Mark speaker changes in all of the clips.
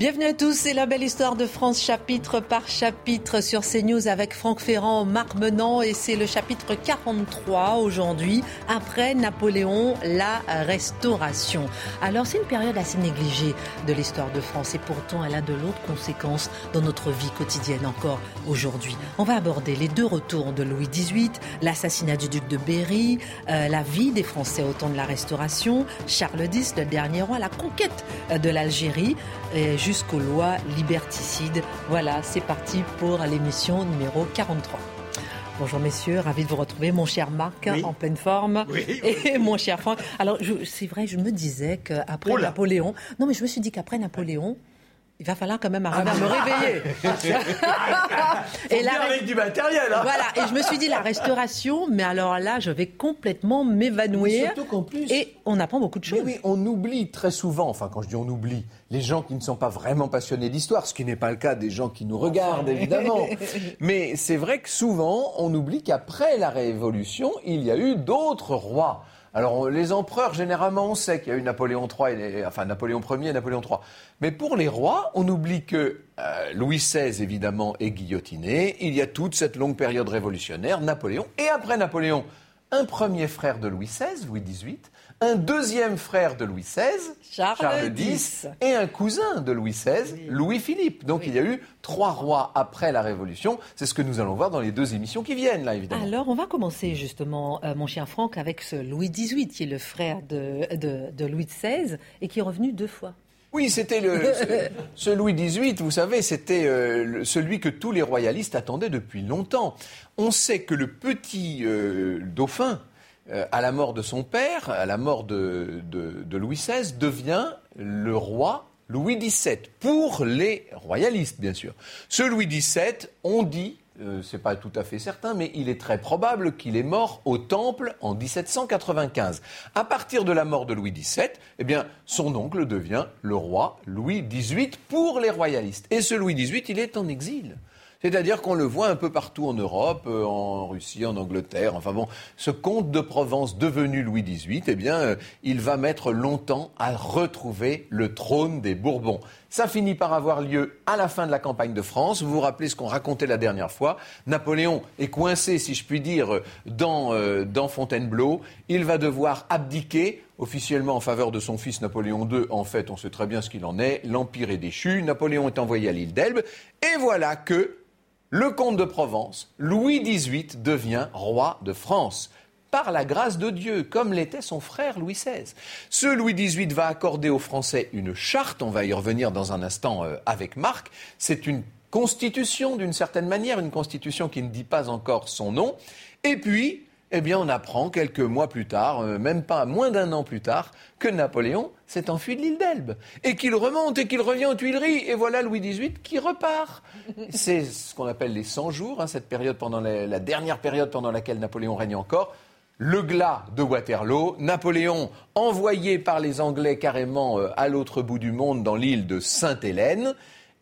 Speaker 1: Bienvenue à tous, c'est la belle histoire de France chapitre par chapitre sur CNews avec Franck Ferrand, Marc Menant et c'est le chapitre 43 aujourd'hui, après Napoléon, la restauration. Alors c'est une période assez négligée de l'histoire de France et pourtant elle a de lourdes conséquences dans notre vie quotidienne encore aujourd'hui. On va aborder les deux retours de Louis XVIII, l'assassinat du duc de Berry, euh, la vie des Français au temps de la restauration, Charles X, le dernier roi, la conquête de l'Algérie jusqu'aux lois liberticides. Voilà, c'est parti pour l'émission numéro 43. Bonjour messieurs, ravi de vous retrouver, mon cher Marc, en pleine forme, et mon cher Franck. Alors c'est vrai, je me disais qu'après Napoléon, non mais je me suis dit qu'après Napoléon, il va falloir quand même arriver à me réveiller.
Speaker 2: et là, avec du matériel. Hein.
Speaker 1: Voilà, et je me suis dit la restauration, mais alors là, je vais complètement m'évanouir.
Speaker 2: Surtout qu'en plus.
Speaker 1: Et on apprend beaucoup de choses.
Speaker 2: oui, on oublie très souvent, enfin quand je dis on oublie, les gens qui ne sont pas vraiment passionnés d'histoire, ce qui n'est pas le cas des gens qui nous regardent évidemment. mais c'est vrai que souvent, on oublie qu'après la Révolution, il y a eu d'autres rois. Alors les empereurs, généralement, on sait qu'il y a eu Napoléon III, enfin Napoléon Ier et Napoléon III. Mais pour les rois, on oublie que euh, Louis XVI, évidemment, est guillotiné. Il y a toute cette longue période révolutionnaire, Napoléon. Et après Napoléon, un premier frère de Louis XVI, Louis XVIII, un deuxième frère de Louis XVI,
Speaker 1: Charles, X,
Speaker 2: et un cousin de Louis XVI, Louis-Philippe. Donc il y a eu trois rois après la Révolution. C'est ce que nous allons voir dans les deux émissions qui viennent, là, évidemment.
Speaker 1: Alors on va commencer justement, euh, mon chien Franck, avec ce Louis XVIII, qui est le frère de, Louis XVI et qui est revenu deux fois.
Speaker 2: Oui, c'était le ce, Louis XVIII, vous savez, c'était euh, celui que tous les royalistes attendaient depuis longtemps. On sait que le petit euh, dauphin, euh, à la mort de son père, à la mort de, Louis XVI, devient le roi Louis XVII, pour les royalistes, bien sûr. Ce Louis XVII, on dit, euh, c'est pas tout à fait certain, mais il est très probable qu'il est mort au Temple en 1795. À partir de la mort de Louis XVII, eh bien, son oncle devient le roi Louis XVIII pour les royalistes. Et ce Louis XVIII, il est en exil. C'est-à-dire qu'on le voit un peu partout en Europe, euh, en Russie, en Angleterre. Enfin bon, ce comte de Provence devenu Louis XVIII, eh bien, euh, il va mettre longtemps à retrouver le trône des Bourbons. Ça finit par avoir lieu à la fin de la campagne de France. Vous vous rappelez ce qu'on racontait la dernière fois. Napoléon est coincé, si je puis dire, dans, euh, dans Fontainebleau. Il va devoir abdiquer officiellement en faveur de son fils Napoléon II. En fait, on sait très bien ce qu'il en est. L'Empire est déchu. Napoléon est envoyé à l'île d'Elbe. Et voilà que le comte de Provence, Louis XVIII, devient roi de France par la grâce de Dieu, comme l'était son frère Louis XVI. Ce Louis XVIII va accorder aux Français une charte, on va y revenir dans un instant euh, avec Marc, c'est une constitution d'une certaine manière, une constitution qui ne dit pas encore son nom, et puis eh bien, on apprend quelques mois plus tard, euh, même pas moins d'un an plus tard, que Napoléon s'est enfui de l'île d'Elbe et qu'il remonte et qu'il revient aux Tuileries. Et voilà Louis XVIII qui repart. C'est ce qu'on appelle les 100 jours, hein, cette période pendant la, dernière période pendant laquelle Napoléon règne encore. Le glas de Waterloo, Napoléon envoyé par les Anglais carrément euh, à l'autre bout du monde dans l'île de Sainte-Hélène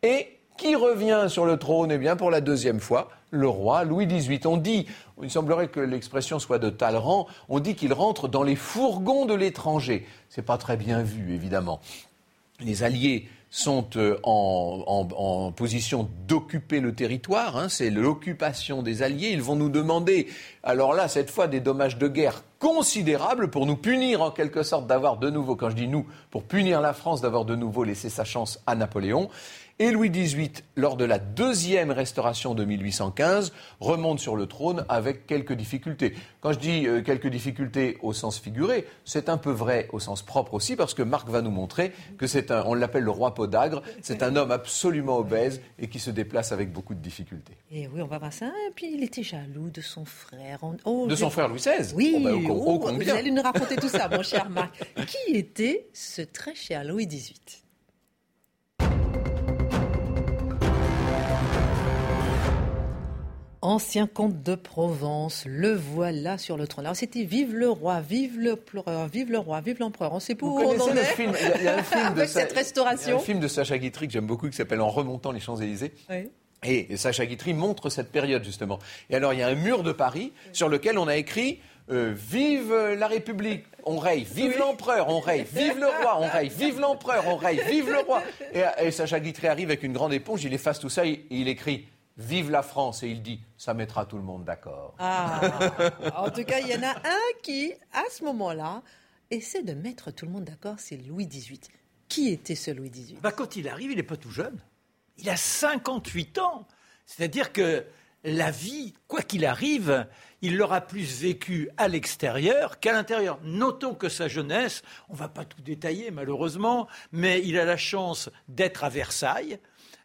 Speaker 2: et qui revient sur le trône? Eh bien, pour la deuxième fois le roi Louis XVIII. On dit, il semblerait que l'expression soit de Talleyrand, on dit qu'il rentre dans les fourgons de l'étranger. C'est pas très bien vu, évidemment. Les Alliés sont euh, en, position d'occuper le territoire, hein. c'est l'occupation des Alliés. Ils vont nous demander, alors là, cette fois, des dommages de guerre considérables pour nous punir en quelque sorte d'avoir de nouveau, quand je dis nous, pour punir la France d'avoir de nouveau laissé sa chance à Napoléon. Et Louis XVIII, lors de la deuxième restauration de 1815, remonte sur le trône avec quelques difficultés. Quand je dis euh, quelques difficultés au sens figuré, c'est un peu vrai au sens propre aussi, parce que Marc va nous montrer que c'est un, on l'appelle le roi podagre, c'est un homme absolument obèse et qui se déplace avec beaucoup de difficultés.
Speaker 1: Et oui, on va voir ça. Et puis il était jaloux de son frère.
Speaker 2: Oh, de son frère Louis XVI
Speaker 1: Oui, oh, ben, oh, vous allez nous raconter tout ça, mon cher Marc. Qui était ce très cher Louis XVIII Ancien comte de Provence, le voilà sur le trône. Alors c'était Vive le roi, vive le pleureur, vive le roi, vive l'empereur. On sait pas où on en
Speaker 2: est. Film, il y a un film de
Speaker 1: cette restauration.
Speaker 2: Il y a un film de Sacha Guitry que j'aime beaucoup qui s'appelle En remontant les Champs-Élysées. Et Sacha Guitry montre cette période justement. Et alors il y a un mur de Paris sur lequel on a écrit euh, vive la République, on raye, vive l'empereur, on raye, vive le roi, on raye, vive l'empereur, on raye, vive le roi. Et, Sacha Guitry arrive avec une grande éponge, il efface tout ça, il, il écrit Vive la France et il dit ça mettra tout le monde d'accord.
Speaker 1: Ah, en tout cas, il y en a un qui, à ce moment-là, essaie de mettre tout le monde d'accord, c'est Louis XVIII. Qui était ce Louis XVIII
Speaker 3: bah, Quand il arrive, il n'est pas tout jeune. Il a 58 ans. C'est-à-dire que la vie, quoi qu'il arrive, il l'aura plus vécu à l'extérieur qu'à l'intérieur. Notons que sa jeunesse, on ne va pas tout détailler malheureusement, mais il a la chance d'être à Versailles,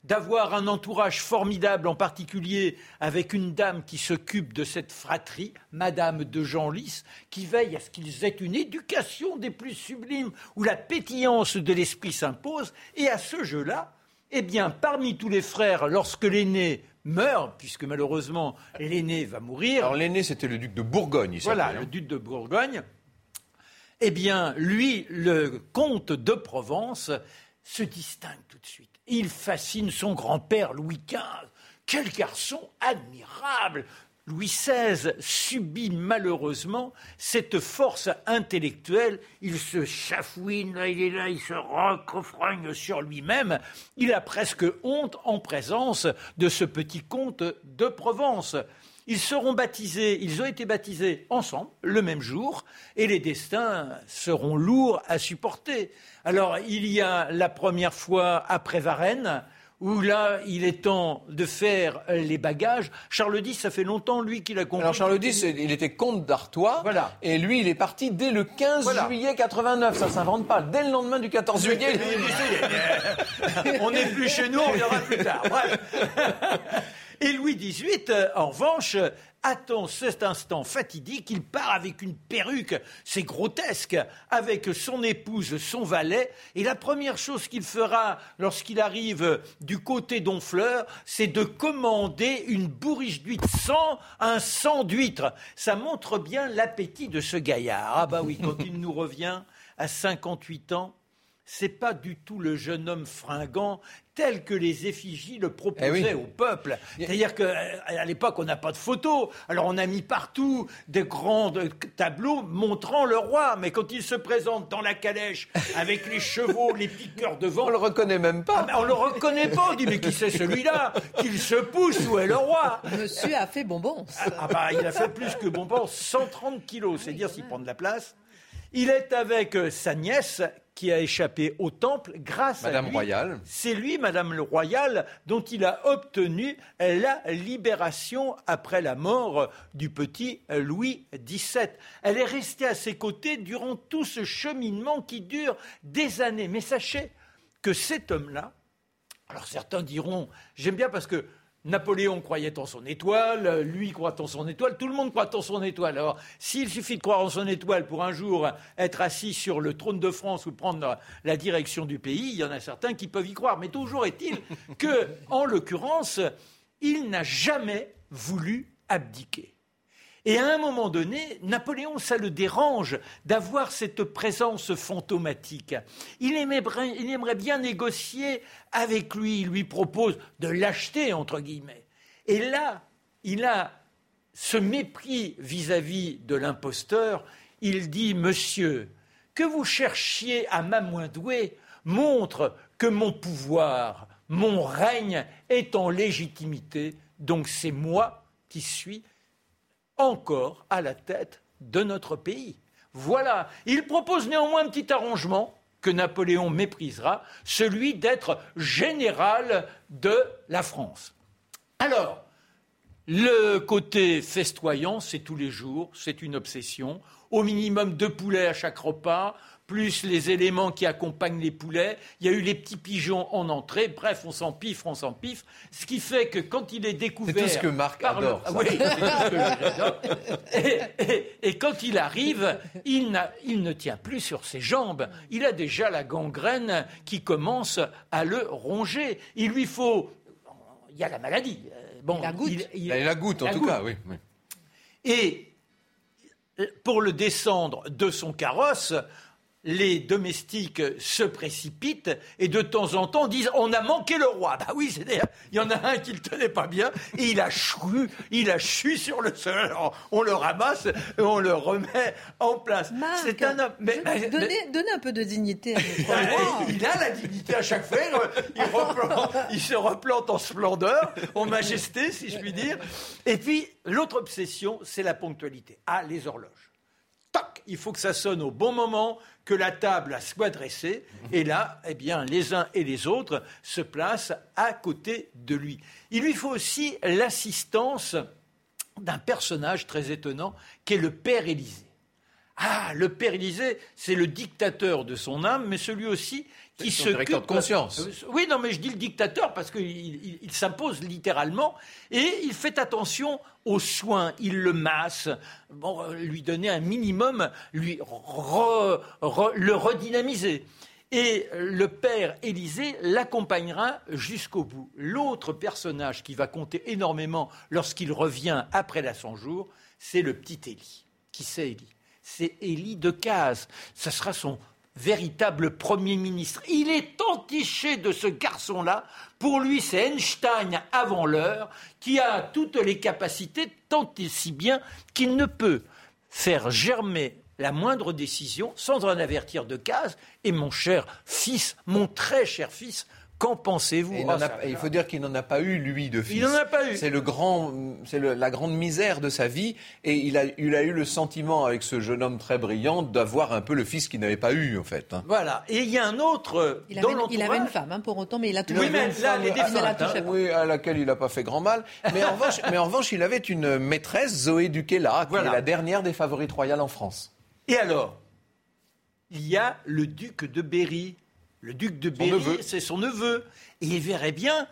Speaker 3: d'avoir un entourage formidable, en particulier avec une dame qui s'occupe de cette fratrie, Madame de Genlis, qui veille à ce qu'ils aient une éducation des plus sublimes, où la pétillance de l'esprit s'impose, et à ce jeu-là, eh bien, parmi tous les frères, lorsque l'aîné meurt, puisque malheureusement l'aîné va mourir.
Speaker 2: Alors l'aîné, c'était le duc de Bourgogne.
Speaker 3: Voilà, le duc de Bourgogne. Eh bien, lui, le comte de Provence, se distingue tout de suite. Il fascine son grand-père Louis XV. Quel garçon admirable Louis XVI subit malheureusement cette force intellectuelle. Il se chafouine, il est là, il se recroffrogne sur lui-même. Il a presque honte en présence de ce petit comte de Provence. Ils seront baptisés, ils ont été baptisés ensemble le même jour, et les destins seront lourds à supporter. Alors, il y a la première fois après Varennes, où là, il est temps de faire les bagages. Charles X, ça fait longtemps, lui, qu'il a compris.
Speaker 2: Alors, Charles X, il était comte d'Artois. Voilà. Et lui, il est parti dès le 15 juillet 89. Ça ne s'invente pas. Dès le lendemain du 14 juillet.
Speaker 3: on n'est plus chez nous, on viendra plus tard. Et Louis XVIII, en revanche, attend cet instant fatidique, il part avec une perruque, c'est grotesque, avec son épouse, son valet, et la première chose qu'il fera lorsqu'il arrive du côté d'Honfleur, c'est de commander une bourriche d'huître sans un sang d'huître. Ça montre bien l'appétit de ce gaillard. Ah bah oui, quand il nous revient à 58 ans, c'est pas du tout le jeune homme fringant tel que les effigies le proposaient eh au peuple. C'est-à-dire qu'à euh, l'époque, on n'a pas de photos. Alors on a mis partout des grands tableaux montrant le roi. Mais quand il se présente dans la calèche avec les chevaux, les piqueurs devant...
Speaker 2: On le reconnaît même pas.
Speaker 3: Ah, on le reconnaît pas. On dit, mais qui c'est celui-là? Qu'il se pousse, où est le roi?
Speaker 1: Monsieur a fait bonbon.
Speaker 3: Ah, ah, bah, il a fait plus que bonbon, 130 kilos. C'est dire s'il prend de la place. Il est avec euh, sa nièce qui a échappé au temple grâce
Speaker 2: Madame
Speaker 3: à lui.
Speaker 2: Royale.
Speaker 3: C'est lui, Madame le Royal, dont il a obtenu la libération après la mort du petit Louis XVII. Elle est restée à ses côtés durant tout ce cheminement qui dure des années. Mais sachez que cet homme-là, alors certains diront, j'aime bien parce que Napoléon croyait en son étoile, lui croit en son étoile, tout le monde croit en son étoile. Alors, s'il suffit de croire en son étoile pour un jour être assis sur le trône de France ou prendre la direction du pays, il y en a certains qui peuvent y croire. Mais toujours est-il que, en l'occurrence, il n'a jamais voulu abdiquer. Et à un moment donné, Napoléon, ça le dérange d'avoir cette présence fantomatique. Il aimerait, bien négocier avec lui. Il lui propose de l'acheter, entre guillemets. Et là, il a ce mépris vis-à-vis de l'imposteur. Il dit, monsieur, que vous cherchiez à m'amoindouer montre que mon pouvoir, mon règne est en légitimité, donc c'est moi qui suis encore à la tête de notre pays. Voilà. Il propose néanmoins un petit arrangement que Napoléon méprisera, celui d'être général de la France. Alors, le côté festoyant, c'est tous les jours, c'est une obsession. Au minimum deux poulets à chaque repas, plus les éléments qui accompagnent les poulets. Il y a eu les petits pigeons en entrée. Bref, on s'en pifre, on s'en pifre. Ce qui fait que quand il est découvert.
Speaker 2: C'est tout ce que Marc adore.
Speaker 3: Oui, c'est tout ce que j'adore. Et, quand il arrive, il, il ne tient plus sur ses jambes. Il a déjà la gangrène qui commence à le ronger. Il lui faut. Il y a la maladie.
Speaker 1: Bon, la goutte.
Speaker 2: Il, la goutte, en tout cas, oui.
Speaker 3: Et pour le descendre de son carrosse, les domestiques se précipitent et de temps en temps disent on a manqué le roi. Bah oui, c'est il y en a un qui le tenait pas bien et il a chu, il a chu sur le sol. Alors, on le ramasse et on le remet en place.
Speaker 1: C'est un homme. Mais, donnez, un peu de dignité à notre roi.
Speaker 3: Il a la dignité à chaque fois. Il, il se replante en splendeur, en majesté, si je puis dire. Et puis l'autre obsession, c'est la ponctualité. Ah, les horloges. Toc, il faut que ça sonne au bon moment, que la table soit dressée, et là, eh bien, les uns et les autres se placent à côté de lui. Il lui faut aussi l'assistance d'un personnage très étonnant, qui est le Père Élysée. Ah, le Père Élysée, c'est le dictateur de son âme, mais celui aussi qui se
Speaker 2: de conscience.
Speaker 3: Oui, non, mais je dis le dictateur parce qu'il s'impose littéralement et il fait attention aux soins. Il le masse, euh, lui donner un minimum, lui le redynamiser. Et le père Élisée l'accompagnera jusqu'au bout. L'autre personnage qui va compter énormément lorsqu'il revient après la 100 jours, c'est le petit Élie. Qui c'est Élie? C'est Élie de Caz. Ce sera son véritable Premier ministre. Il est entiché de ce garçon-là. Pour lui, c'est Einstein avant l'heure, qui a toutes les capacités, tant et si bien qu'il ne peut faire germer la moindre décision sans en avertir de case. Et mon cher fils, mon très cher fils, Qu'en pensez-vous
Speaker 2: il, il, faut dire qu'il n'en a pas eu, lui, de fils.
Speaker 3: Il n'en a pas eu.
Speaker 2: C'est le grand, c'est la grande misère de sa vie. Et il a, il a eu le sentiment, avec ce jeune homme très brillant, d'avoir un peu le fils qu'il n'avait pas eu, en fait.
Speaker 3: Hein. Voilà. Et il y a un autre.
Speaker 1: Il, avait, il avait, une femme, hein, pour autant, mais il a toujours
Speaker 3: oui, mais là, les
Speaker 2: hein. Oui, à laquelle il n'a pas fait grand mal. Mais en, revanche, mais en revanche, il avait une maîtresse, Zoé Duquela, qui est la dernière des favorites royales en France.
Speaker 3: Et alors Il y a le duc de Berry le duc de Berry, c'est son neveu. Et il verrait bien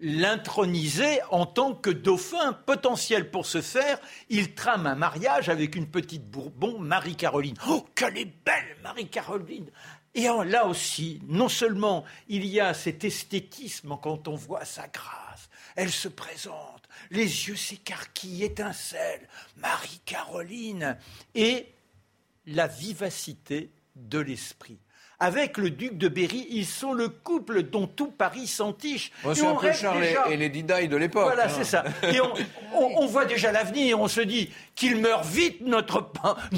Speaker 3: l'introniser en tant que dauphin potentiel pour ce faire. Il trame un mariage avec une petite Bourbon, Marie-Caroline. Oh, qu'elle est belle, Marie-Caroline Et là aussi, non seulement il y a cet esthétisme quand on voit sa grâce, elle se présente, les yeux s'écarquillent, étincellent, Marie-Caroline, et la vivacité de l'esprit avec le duc de Berry. Ils sont le couple dont tout Paris s'entiche.
Speaker 2: c'est un peu Charles et Lady Di de l'époque.
Speaker 3: Voilà, hein. c'est ça. Et on, voit déjà l'avenir. On se dit qu'il meurt vite, notre,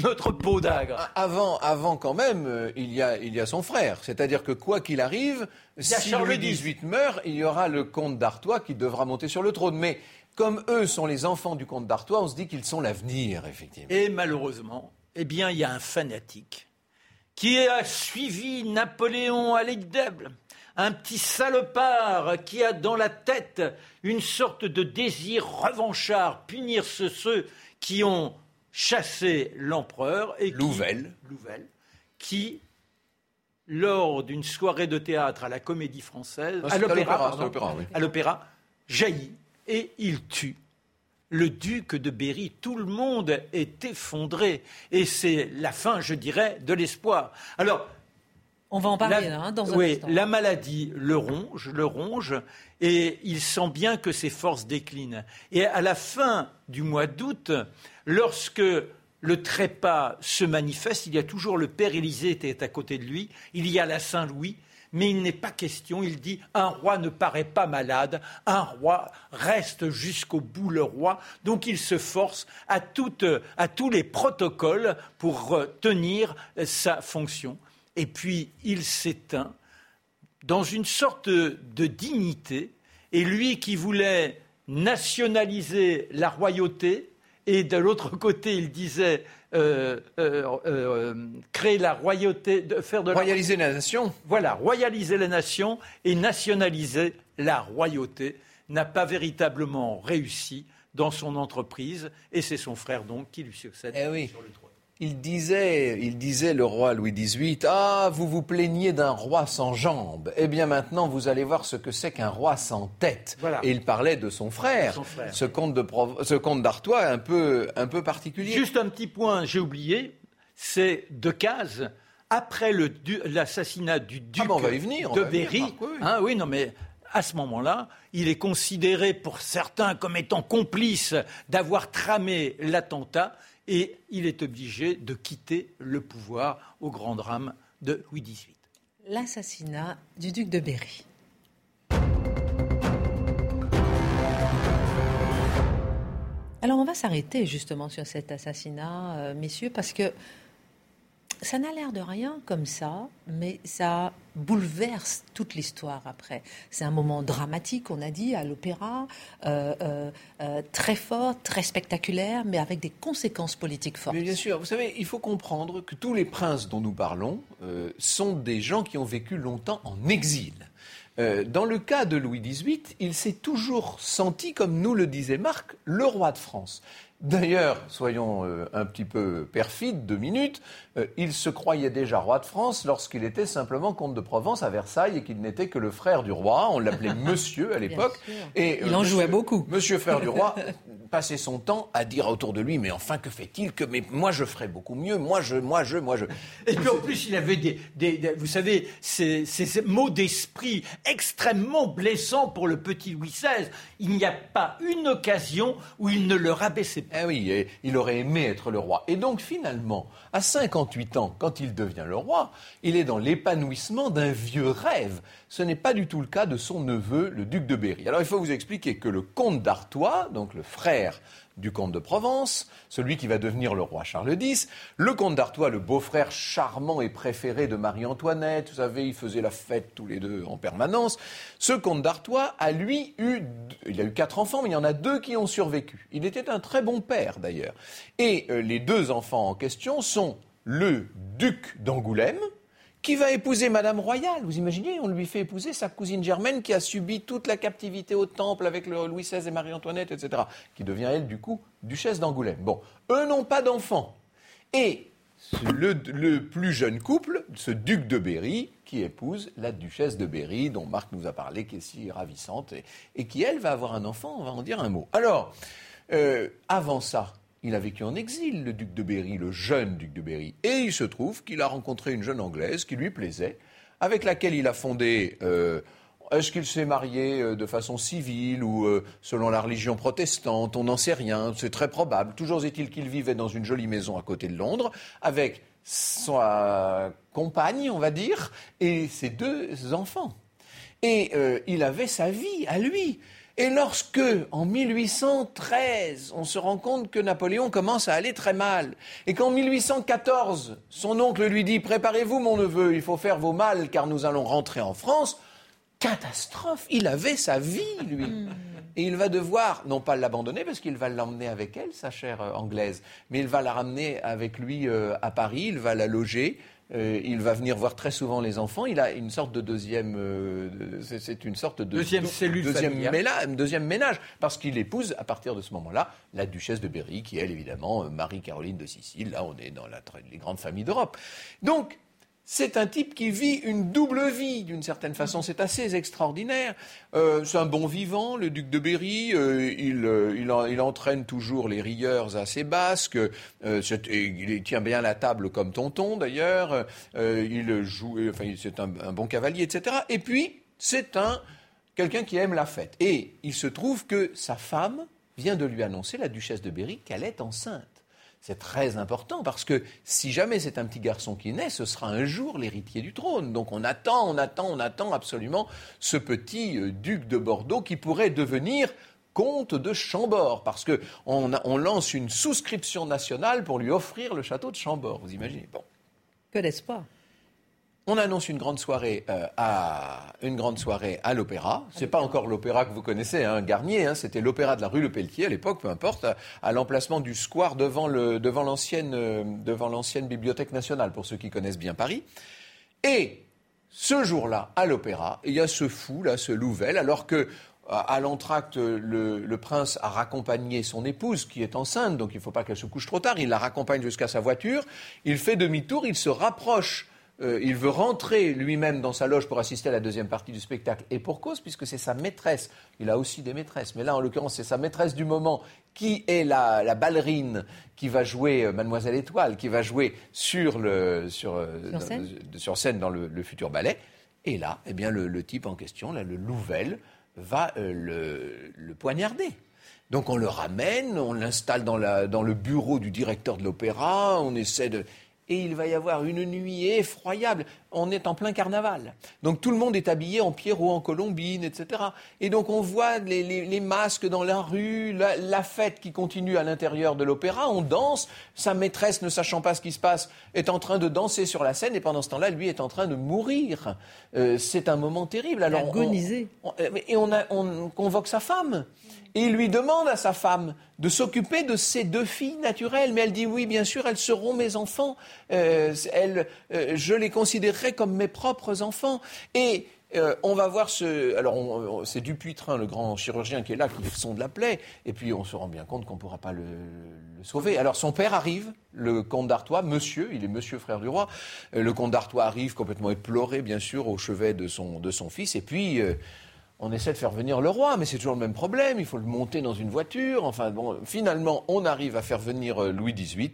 Speaker 3: notre peau d'agre.
Speaker 2: Avant, avant, quand même, euh, il y a, il y a son frère. C'est-à-dire que quoi qu'il arrive, si Louis XVIII meurt, il y aura le comte d'Artois qui devra monter sur le trône. Mais comme eux sont les enfants du comte d'Artois, on se dit qu'ils sont l'avenir, effectivement.
Speaker 3: Et malheureusement, eh bien, il y a un fanatique qui a suivi Napoléon à l'Egdèble, un petit salopard qui a dans la tête une sorte de désir revanchard, punir ceux, qui ont chassé l'empereur et
Speaker 2: Louvel.
Speaker 3: qui lors d'une soirée de théâtre à la Comédie Française,
Speaker 2: à
Speaker 3: l'opéra, jaillit et il tue le duc de Berry, tout le monde est effondré. Et c'est la fin, je dirais, de l'espoir.
Speaker 1: Alors, on va en parler
Speaker 3: là,
Speaker 1: hein, dans
Speaker 3: un oui, La maladie le ronge, le ronge, et il sent bien que ses forces déclinent. Et à la fin du mois d'août, lorsque le trépas se manifeste, il y a toujours le père Élisée qui est à côté de lui, il y a la Saint-Louis, mais il n'est pas question, il dit, un roi ne paraît pas malade, un roi reste jusqu'au bout le roi, donc il se force à, tous les protocoles pour tenir sa fonction. Et puis il s'éteint dans une sorte de dignité, et lui qui voulait nationaliser la royauté, et de l'autre côté, il disait euh, euh, euh, créer la royauté, de faire de
Speaker 2: royaliser la... nation.
Speaker 3: Voilà, royaliser la nation et nationaliser la royauté n'a pas véritablement réussi dans son entreprise et c'est son frère donc qui lui succède
Speaker 2: eh
Speaker 3: sur le trône.
Speaker 2: Il disait, il disait, le roi Louis XVIII, Ah, vous vous plaignez d'un roi sans jambes. Eh bien maintenant, vous allez voir ce que c'est qu'un roi sans tête. Et il parlait de son frère, ce comte, de ce comte d'Artois un peu, un peu particulier.
Speaker 3: Juste un petit point, j'ai oublié, c'est Decazes, après l'assassinat du duc
Speaker 2: ah, venir,
Speaker 3: de Berry. Hein, oui, non mais à ce moment-là, il est considéré pour certains comme étant complice d'avoir tramé l'attentat et il est obligé de quitter le pouvoir au grand drame de Louis XVIII.
Speaker 1: L'assassinat du duc de Berry. Alors on va s'arrêter justement sur cet assassinat, euh, messieurs, parce que ça n'a l'air de rien comme ça, mais ça bouleverse toute l'histoire après. C'est un moment dramatique, on a dit, à l'opéra, euh, euh, euh, très fort, très spectaculaire, mais avec des conséquences politiques fortes.
Speaker 2: bien sûr, vous savez, il faut comprendre que tous les princes dont nous parlons sont des gens qui ont vécu longtemps en exil. dans le cas de Louis XVIII, il s'est toujours senti, comme nous le disait Marc, le roi de France. D'ailleurs, soyons euh, un petit peu perfides, deux minutes, euh, il se croyait déjà roi de France lorsqu'il était simplement comte de Provence à Versailles et qu'il n'était que le frère du roi. On l'appelait monsieur à l'époque.
Speaker 1: Et il en jouait beaucoup.
Speaker 2: Monsieur frère du roi passait son temps à dire autour de lui, mais enfin que fait-il que mais moi je ferais beaucoup mieux, moi je, moi je, moi je.
Speaker 3: Et puis en plus il avait des, vous savez, ces, ces mots d'esprit extrêmement blessants pour le petit Louis XVI. Il n'y a pas une occasion où il ne le rabaissait pas.
Speaker 2: Eh oui, il aurait aimé être le roi. Et donc finalement, à 58 ans, quand il devient le roi, il est dans l'épanouissement d'un vieux rêve. Ce n'est pas du tout le cas de son neveu, le duc de Berry. Alors il faut vous expliquer que le comte d'Artois, donc le frère du comte de Provence, celui qui va devenir le roi Charles X, le comte d'Artois, le beau-frère charmant et préféré de Marie-Antoinette, vous savez, ils faisaient la fête tous les deux en permanence. Ce comte d'Artois a lui eu, il a eu quatre enfants, mais il y en a deux qui ont survécu. Il était un très bon père d'ailleurs. Et euh, les deux enfants en question sont le duc d'Angoulême, qui va épouser Madame Royale. Vous imaginez, on lui fait épouser sa cousine Germaine qui a subi toute la captivité au Temple avec Louis XVI et Marie-Antoinette, etc., qui devient, elle, du coup, duchesse d'Angoulême. Bon, eux n'ont pas d'enfants. Et le, plus jeune couple, ce duc de Berry, qui épouse la duchesse de Berry, dont Marc nous a parlé, qui est si ravissante, et, qui, elle, va avoir un enfant, on va en dire un mot. Alors, euh, avant ça, il a vécu en exil, le duc de Berry, le jeune duc de Berry. Et il se trouve qu'il a rencontré une jeune Anglaise qui lui plaisait, avec laquelle il a fondé... Euh, est-ce qu'il s'est marié euh, de façon civile ou euh, selon la religion protestante On n'en sait rien, c'est très probable. Toujours est-il qu'il vivait dans une jolie maison à côté de Londres avec sa compagne, on va dire, et ses deux enfants. Et il avait sa vie à lui. Et lorsque, en 1813, on se rend compte que Napoléon commence à aller très mal, et qu'en 1814, son oncle lui dit Préparez-vous, mon neveu, il faut faire vos mal, car nous allons rentrer en France, catastrophe Il avait sa vie, lui. Hmm. Et il va devoir, non pas l'abandonner, parce qu'il va l'emmener avec elle, sa chère euh, anglaise, mais il va la ramener avec lui euh, à Paris, il va la loger, euh, il va venir voir très souvent les enfants. Il a une sorte de deuxième, euh, c'est une sorte de
Speaker 3: deuxième cellule,
Speaker 2: deuxième, ménage, deuxième ménage, parce qu'il épouse à partir de ce moment-là la duchesse de Berry, qui est elle évidemment Marie-Caroline de Sicile. Là, on est dans la, les grandes familles d'Europe. Donc c'est un type qui vit une double vie, d'une certaine façon. C'est assez extraordinaire. Euh, c'est un bon vivant, le duc de Berry. Euh, euh, il, entraîne toujours les rieurs à ses basques. il tient bien la table comme tonton, d'ailleurs. il joue, enfin, c'est un, un, bon cavalier, etc. Et puis, c'est un quelqu'un qui aime la fête. Et il se trouve que sa femme vient de lui annoncer, la duchesse de Berry, qu'elle est enceinte. C'est très important parce que si jamais c'est un petit garçon qui naît, ce sera un jour l'héritier du trône. Donc on attend, on attend, on attend absolument ce petit euh, duc de Bordeaux qui pourrait devenir comte de Chambord, parce qu'on on lance une souscription nationale pour lui offrir le château de Chambord. Vous imaginez Bon.
Speaker 1: Que d'espoir.
Speaker 2: On annonce une grande soirée euh, à une grande soirée à l'opéra. C'est pas encore l'opéra que vous connaissez, hein, Garnier. Hein, c'était l'opéra de la rue Le Pelletier à l'époque, peu importe, à, l'emplacement du square devant le devant l'ancienne euh, devant l'ancienne bibliothèque nationale pour ceux qui connaissent bien Paris. Et ce jour-là, à l'opéra, il y a ce fou là, ce Louvel, alors que à l'entracte, le, le, prince a raccompagné son épouse qui est enceinte, donc il ne faut pas qu'elle se couche trop tard. Il la raccompagne jusqu'à sa voiture. Il fait demi-tour, il se rapproche euh, il veut rentrer lui-même dans sa loge pour assister à la deuxième partie du spectacle. Et pour cause, puisque c'est sa maîtresse. Il a aussi des maîtresses, mais là, en l'occurrence, c'est sa maîtresse du moment qui est la, ballerine qui va jouer euh, Mademoiselle Étoile, qui va jouer sur, le, sur, euh, scène. dans le, futur ballet. Et là, eh bien, le, type en question, là, le Louvel, va le, poignarder. Donc on le ramène, on l'installe dans, dans le bureau du directeur de l'opéra, on essaie de et il va y avoir une nuit effroyable. On est en plein carnaval. Donc tout le monde est habillé en Pierrot, en Colombine, etc. Et donc on voit les, masques dans la rue, la, fête qui continue à l'intérieur de l'opéra, on danse, sa maîtresse, ne sachant pas ce qui se passe, est en train de danser sur la scène et pendant ce temps-là, lui est en train de mourir. Euh, c'est un moment terrible.
Speaker 1: Alors, Agonisé.
Speaker 2: et on, on convoque sa femme. Il lui demande à sa femme de s'occuper de ses deux filles naturelles. Mais elle dit oui, bien sûr, elles seront mes enfants. Euh, euh, je les considérerai comme mes propres enfants. Et euh, on va voir ce. Alors, c'est Dupuytren, le grand chirurgien, qui est là, qui de la plaie. Et puis, on se rend bien compte qu'on ne pourra pas le, le, sauver. Alors, son père arrive, le comte d'Artois, monsieur, il est monsieur frère du roi. le comte d'Artois arrive complètement éploré, bien sûr, au chevet de son, de son fils. Et puis on essaie de faire venir le roi, mais c'est toujours le même problème. Il faut le monter dans une voiture. Enfin, bon, finalement, on arrive à faire venir euh, Louis XVIII.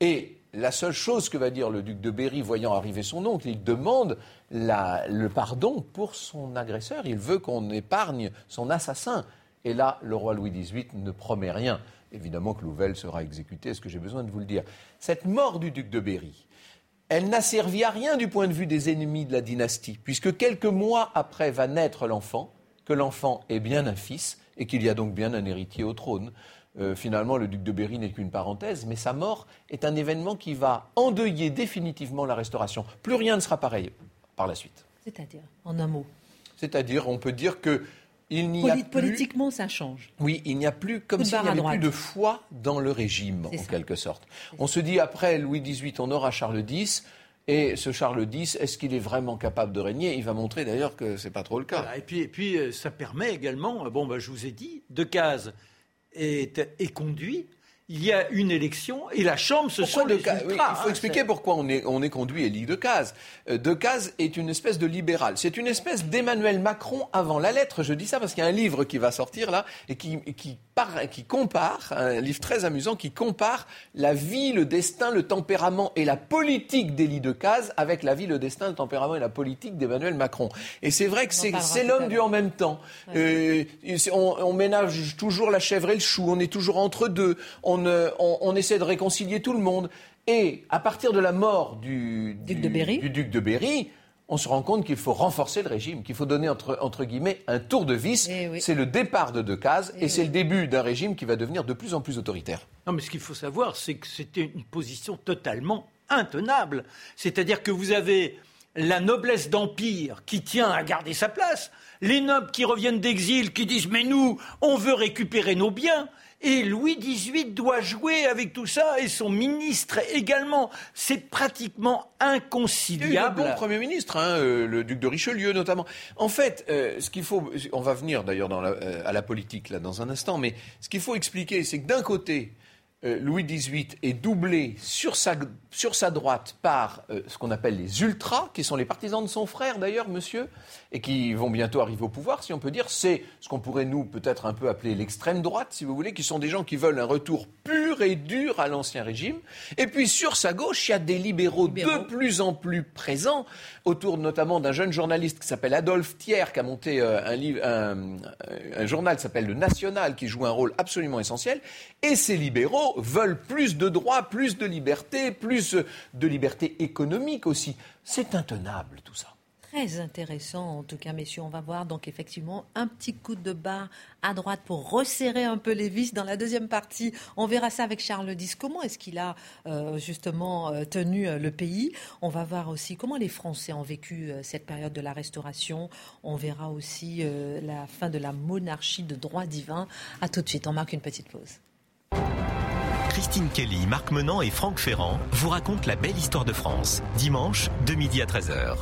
Speaker 2: Et la seule chose que va dire le duc de Berry, voyant arriver son oncle, il demande le pardon pour son agresseur. Il veut qu'on épargne son assassin. Et là, le roi Louis XVIII ne promet rien. Évidemment que Louvel sera exécuté, est-ce que j'ai besoin de vous le dire? Cette mort du duc de Berry, elle n'a servi à rien du point de vue des ennemis de la dynastie, puisque quelques mois après va naître l'enfant, que l'enfant est bien un fils et qu'il y a donc bien un héritier au trône. Euh, finalement, le duc de Berry n'est qu'une parenthèse, mais sa mort est un événement qui va endeuiller définitivement la restauration. Plus rien ne sera pareil par la suite.
Speaker 1: C'est-à-dire, en un mot
Speaker 2: C'est-à-dire, on peut dire que il n'y a plus...
Speaker 1: Politiquement, ça change.
Speaker 2: Oui, il n'y a plus, comme s'il n'y avait plus de foi dans le régime, en quelque sorte. On se dit, après Louis XVIII, on aura Charles X. Et ce Charles X, est-ce qu'il est vraiment capable de régner? Il va montrer d'ailleurs que ce n'est pas trop le cas.
Speaker 3: et, puis, et puis, euh, ça permet également, euh, bon, bah, je vous ai dit, Decazes est, est conduit il y a une élection et la Chambre, se sont les ultras,
Speaker 2: Il faut hein, expliquer pourquoi on est, on est conduit Élie Decazes. Euh, Decazes est une espèce de libéral. C'est une espèce d'Emmanuel Macron avant la lettre. Je dis ça parce qu'il y a un livre qui va sortir là et qui, qui, qui compare, un livre très amusant, qui compare la vie, le destin, le tempérament et la politique d'Élie Decazes avec la vie, le destin, le tempérament et la politique d'Emmanuel Macron. Et c'est vrai que c'est l'homme du en même temps. Euh, on, on ménage toujours la chèvre et le chou. On est toujours entre deux. On on, essaie de réconcilier tout le monde. Et à partir de la mort du,
Speaker 1: duc, de
Speaker 2: Berry, on se rend compte qu'il faut renforcer le régime, qu'il faut donner entre, guillemets un tour de vis. Eh c'est le départ de Decazes et, et c'est le début d'un régime qui va devenir de plus en plus autoritaire.
Speaker 3: Non, mais ce qu'il faut savoir, c'est que c'était une position totalement intenable. C'est-à-dire que vous avez la noblesse d'empire qui tient à garder sa place, les nobles qui reviennent d'exil qui disent mais nous, on veut récupérer nos biens, et Louis XVIII doit jouer avec tout ça et son ministre également. C'est pratiquement inconciliable.
Speaker 2: Il y a un bon Premier ministre, hein, euh, le duc de Richelieu notamment. En fait, euh, ce qu'il faut, on va venir d'ailleurs euh, à la politique là dans un instant, mais ce qu'il faut expliquer, c'est que d'un côté, Louis XVIII est doublé sur sa, sur sa droite par ce qu'on appelle les ultras, qui sont les partisans de son frère d'ailleurs, monsieur, et qui vont bientôt arriver au pouvoir, si on peut dire, c'est ce qu'on pourrait nous peut-être un peu appeler l'extrême droite, si vous voulez, qui sont des gens qui veulent un retour pur et dur à l'ancien régime. Et puis sur sa gauche, il y a des libéraux, de plus en plus présents, autour notamment d'un jeune journaliste qui s'appelle Adolphe Thiers, qui a monté euh, un, livre, un, journal qui s'appelle Le National, qui joue un rôle absolument essentiel. Et ces libéraux veulent plus de droits, plus de liberté, plus de liberté économique aussi. C'est intenable tout ça
Speaker 1: très intéressant, en tout cas, messieurs. On va voir donc effectivement un petit coup de barre à droite pour resserrer un peu les vis. Dans la deuxième partie, on verra ça avec Charles X. Comment est-ce qu'il a euh, justement euh, tenu euh, le pays? On va voir aussi comment les Français ont vécu cette période de la Restauration. On verra aussi la fin de la monarchie de droit divin. À tout de suite. On marque une petite pause.
Speaker 4: Christine Kelly, Marc Menant et Franck Ferrand vous racontent la belle histoire de France. Dimanche, de midi à 13h.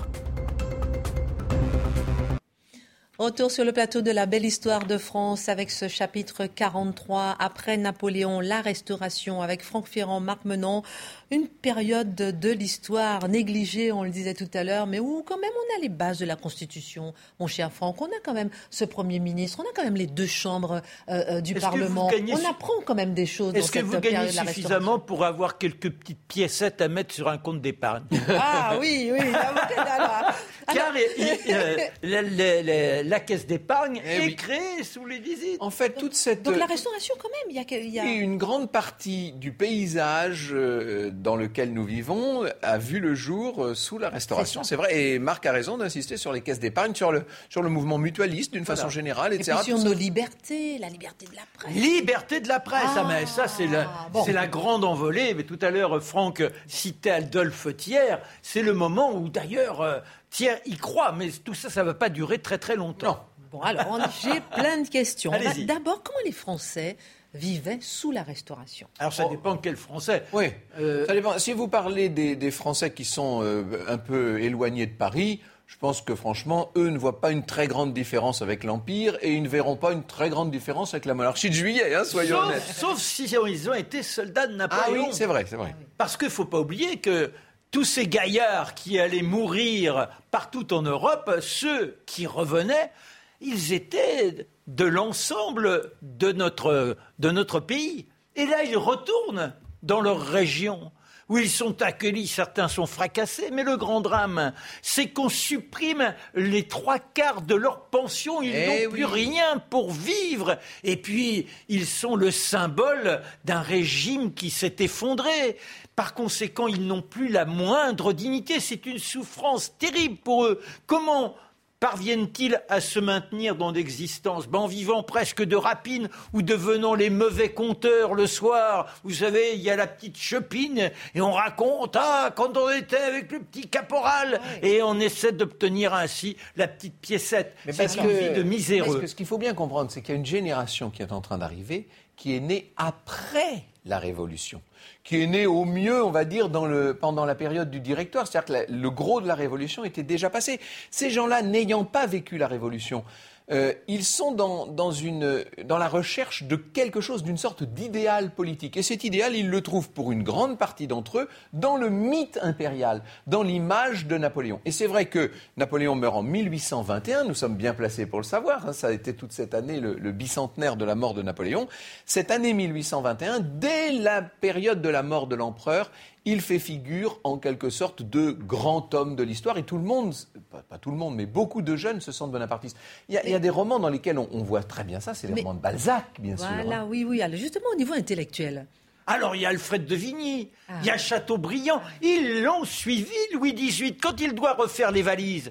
Speaker 1: Retour sur le plateau de la belle histoire de France avec ce chapitre 43 après Napoléon, la restauration avec Franck Ferrand, Marc Menon, une période de l'histoire négligée, on le disait tout à l'heure, mais où quand même on a les bases de la Constitution, mon cher Franck, on a quand même ce Premier ministre, on a quand même les deux chambres euh, euh, du Parlement, on apprend quand même des choses
Speaker 3: Est-ce que vous gagnez suffisamment pour avoir quelques petites piécettes à mettre sur un compte d'épargne?
Speaker 1: Ah oui, oui,
Speaker 3: Car la caisse d'épargne
Speaker 2: Eh
Speaker 3: est
Speaker 2: oui.
Speaker 3: créée sous les visites.
Speaker 2: En fait, toute cette...
Speaker 1: Donc la restauration, quand même, il y a. il y a-
Speaker 2: Et une grande partie du paysage euh, dans lequel nous vivons a vu le jour euh, sous la restauration,
Speaker 1: C'est
Speaker 2: vrai. Et Marc a raison d'insister sur les caisses d'épargne, sur le, sur le mouvement mutualiste d'une façon générale,
Speaker 1: Et
Speaker 2: etc.
Speaker 1: puis sur nos libertés, la liberté de la presse.
Speaker 3: Liberté de la presse, ah, mais ça c'est la,
Speaker 1: bon.
Speaker 3: c'est la grande envolée. Mais tout à l'heure, Franck citait Adolphe Thiers. C'est le moment où d'ailleurs euh, Thiers y croit, mais tout ça, ça ne va pas durer très très longtemps.
Speaker 1: Bon, alors, j'ai plein de questions.
Speaker 3: Allez-y.
Speaker 1: D'abord, comment les Français vivaient sous la Restauration
Speaker 3: Alors ça
Speaker 2: Oh.
Speaker 3: dépend quel Français.
Speaker 2: Oui,
Speaker 3: Euh,
Speaker 2: ça dépend. Si vous parlez des, des Français qui sont euh, un peu éloignés de Paris, je pense que franchement, eux ne voient pas une très grande différence avec l'Empire et ils ne verront pas une très grande différence avec la monarchie de juillet, hein, soyons honnêtes.
Speaker 3: Sauf, sauf si ils ont été soldats de
Speaker 2: Ah
Speaker 3: Napoléon.
Speaker 2: oui, c'est vrai, c'est vrai.
Speaker 3: Parce qu'il ne faut pas oublier que tous ces gaillards qui allaient mourir partout en Europe, ceux qui revenaient, ils étaient de l'ensemble de notre, de notre pays. Et là, ils retournent dans leur région où ils sont accueillis, certains sont fracassés, mais le grand drame, c'est qu'on supprime les trois quarts de leur pension, ils
Speaker 2: Eh
Speaker 3: n'ont plus rien pour vivre. Et puis, ils sont le symbole d'un régime qui s'est effondré. Par conséquent, ils n'ont plus la moindre dignité. C'est une souffrance terrible pour eux. Comment parviennent-ils à se maintenir dans l'existence? Ben, En vivant presque de rapines ou devenant les mauvais compteurs le soir? Vous savez, il y a la petite chepine et on raconte Ah, quand on était avec le petit caporal Et on essaie d'obtenir ainsi la petite piécette. Vie de miséreux.
Speaker 2: parce que ce qu'il faut bien comprendre, c'est qu'il y a une génération qui est en train d'arriver, qui est née après la Révolution, qui est née au mieux, on va dire, pendant la période du Directoire. C'est-à-dire que le gros de la Révolution était déjà passé. Ces gens-là, n'ayant pas vécu la Révolution, euh, ils sont dans, dans, une, dans la recherche de quelque chose, d'une sorte d'idéal politique. Et cet idéal, ils le trouvent pour une grande partie d'entre eux dans le mythe impérial, dans l'image de Napoléon. Et c'est vrai que Napoléon meurt en 1821, nous sommes bien placés pour le savoir, hein, ça a été toute cette année le, le bicentenaire de la mort de Napoléon. Cette année 1821, dès la période de la mort de l'empereur, il fait figure en quelque sorte de grand homme de l'histoire et tout le monde, pas, pas tout le monde, mais beaucoup de jeunes se sentent bonapartistes. Il y a, il y a des romans dans lesquels on, on voit très bien ça, c'est les
Speaker 1: Mais-
Speaker 2: romans de Balzac, bien sûr.
Speaker 1: Voilà,
Speaker 2: hein.
Speaker 1: oui, oui. Alors, justement, au niveau intellectuel.
Speaker 3: Alors il y a Alfred de Vigny,
Speaker 1: Ah.
Speaker 3: il y a Chateaubriand. Ils l'ont suivi, Louis XVIII, quand il doit refaire les valises.